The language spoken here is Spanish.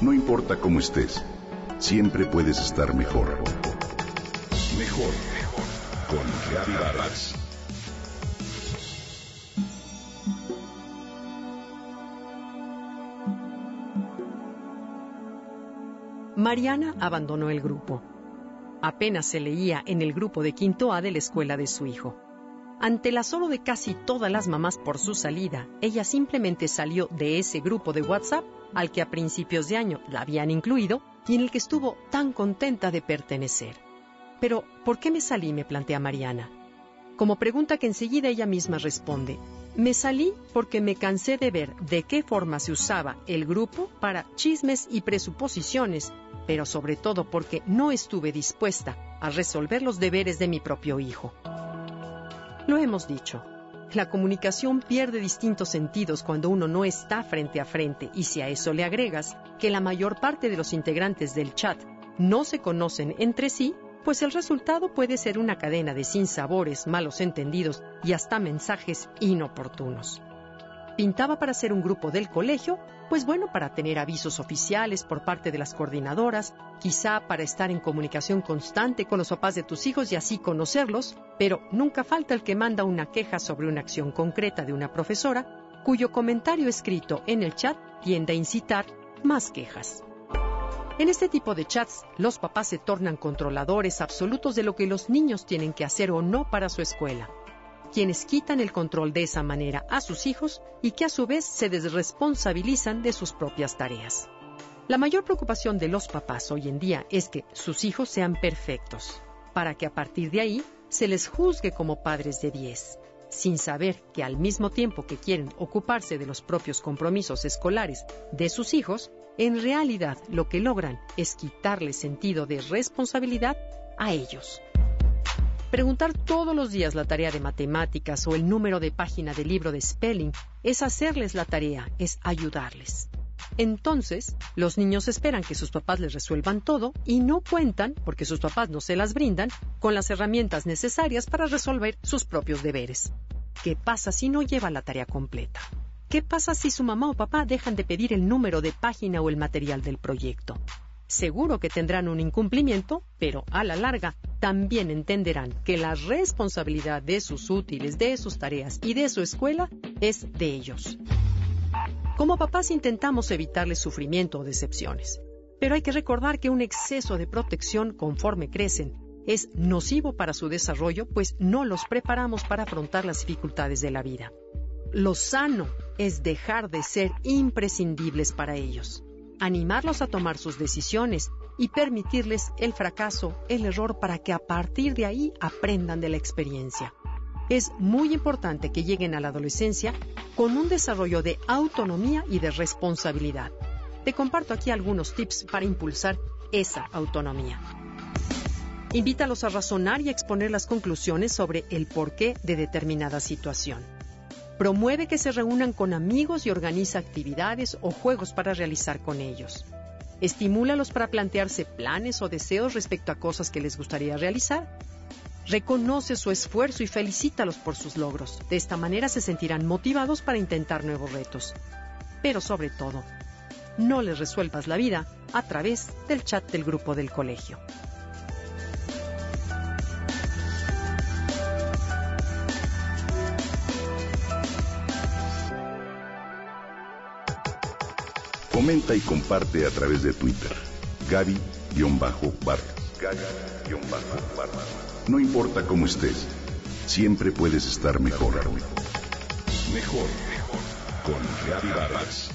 No importa cómo estés, siempre puedes estar mejor. Mejor, mejor. Con Reavivadas. Mariana abandonó el grupo. Apenas se leía en el grupo de quinto A de la escuela de su hijo. Ante el azoro de casi todas las mamás por su salida, ella simplemente salió de ese grupo de WhatsApp al que a principios de año la habían incluido y en el que estuvo tan contenta de pertenecer. Pero, ¿por qué me salí? me plantea Mariana. Como pregunta que enseguida ella misma responde, me salí porque me cansé de ver de qué forma se usaba el grupo para chismes y presuposiciones, pero sobre todo porque no estuve dispuesta a resolver los deberes de mi propio hijo. Lo hemos dicho, la comunicación pierde distintos sentidos cuando uno no está frente a frente y si a eso le agregas que la mayor parte de los integrantes del chat no se conocen entre sí, pues el resultado puede ser una cadena de sinsabores, malos entendidos y hasta mensajes inoportunos. Pintaba para ser un grupo del colegio, pues bueno, para tener avisos oficiales por parte de las coordinadoras, quizá para estar en comunicación constante con los papás de tus hijos y así conocerlos, pero nunca falta el que manda una queja sobre una acción concreta de una profesora, cuyo comentario escrito en el chat tiende a incitar más quejas. En este tipo de chats, los papás se tornan controladores absolutos de lo que los niños tienen que hacer o no para su escuela, quienes quitan el control de esa manera a sus hijos y que a su vez se desresponsabilizan de sus propias tareas. La mayor preocupación de los papás hoy en día es que sus hijos sean perfectos, para que a partir de ahí se les juzgue como padres de 10 sin saber que al mismo tiempo que quieren ocuparse de los propios compromisos escolares de sus hijos, en realidad lo que logran es quitarle sentido de responsabilidad a ellos. Preguntar todos los días la tarea de matemáticas o el número de página del libro de spelling es hacerles la tarea, es ayudarles. Entonces, los niños esperan que sus papás les resuelvan todo y no cuentan, porque sus papás no se las brindan, con las herramientas necesarias para resolver sus propios deberes. ¿Qué pasa si no lleva la tarea completa? ¿Qué pasa si su mamá o papá dejan de pedir el número de página o el material del proyecto? Seguro que tendrán un incumplimiento, pero a la larga también entenderán que la responsabilidad de sus útiles, de sus tareas y de su escuela es de ellos. Como papás intentamos evitarles sufrimiento o decepciones, pero hay que recordar que un exceso de protección conforme crecen es nocivo para su desarrollo, pues no los preparamos para afrontar las dificultades de la vida. Lo sano es dejar de ser imprescindibles para ellos, animarlos a tomar sus decisiones y permitirles el fracaso, el error, para que a partir de ahí aprendan de la experiencia es muy importante que lleguen a la adolescencia con un desarrollo de autonomía y de responsabilidad. Te comparto aquí algunos tips para impulsar esa autonomía. Invítalos a razonar y exponer las conclusiones sobre el porqué de determinada situación. Promueve que se reúnan con amigos y organiza actividades o juegos para realizar con ellos. Estimúlalos para plantearse planes o deseos respecto a cosas que les gustaría realizar Reconoce su esfuerzo y felicítalos por sus logros. De esta manera se sentirán motivados para intentar nuevos retos. Pero sobre todo, no les resuelvas la vida a través del chat del grupo del colegio. Comenta y comparte a través de Twitter. Gaby-Vargas. Gaby-Vargas. No importa cómo estés, siempre puedes estar mejor. Mejor, mejor. Con Gaby Vargas.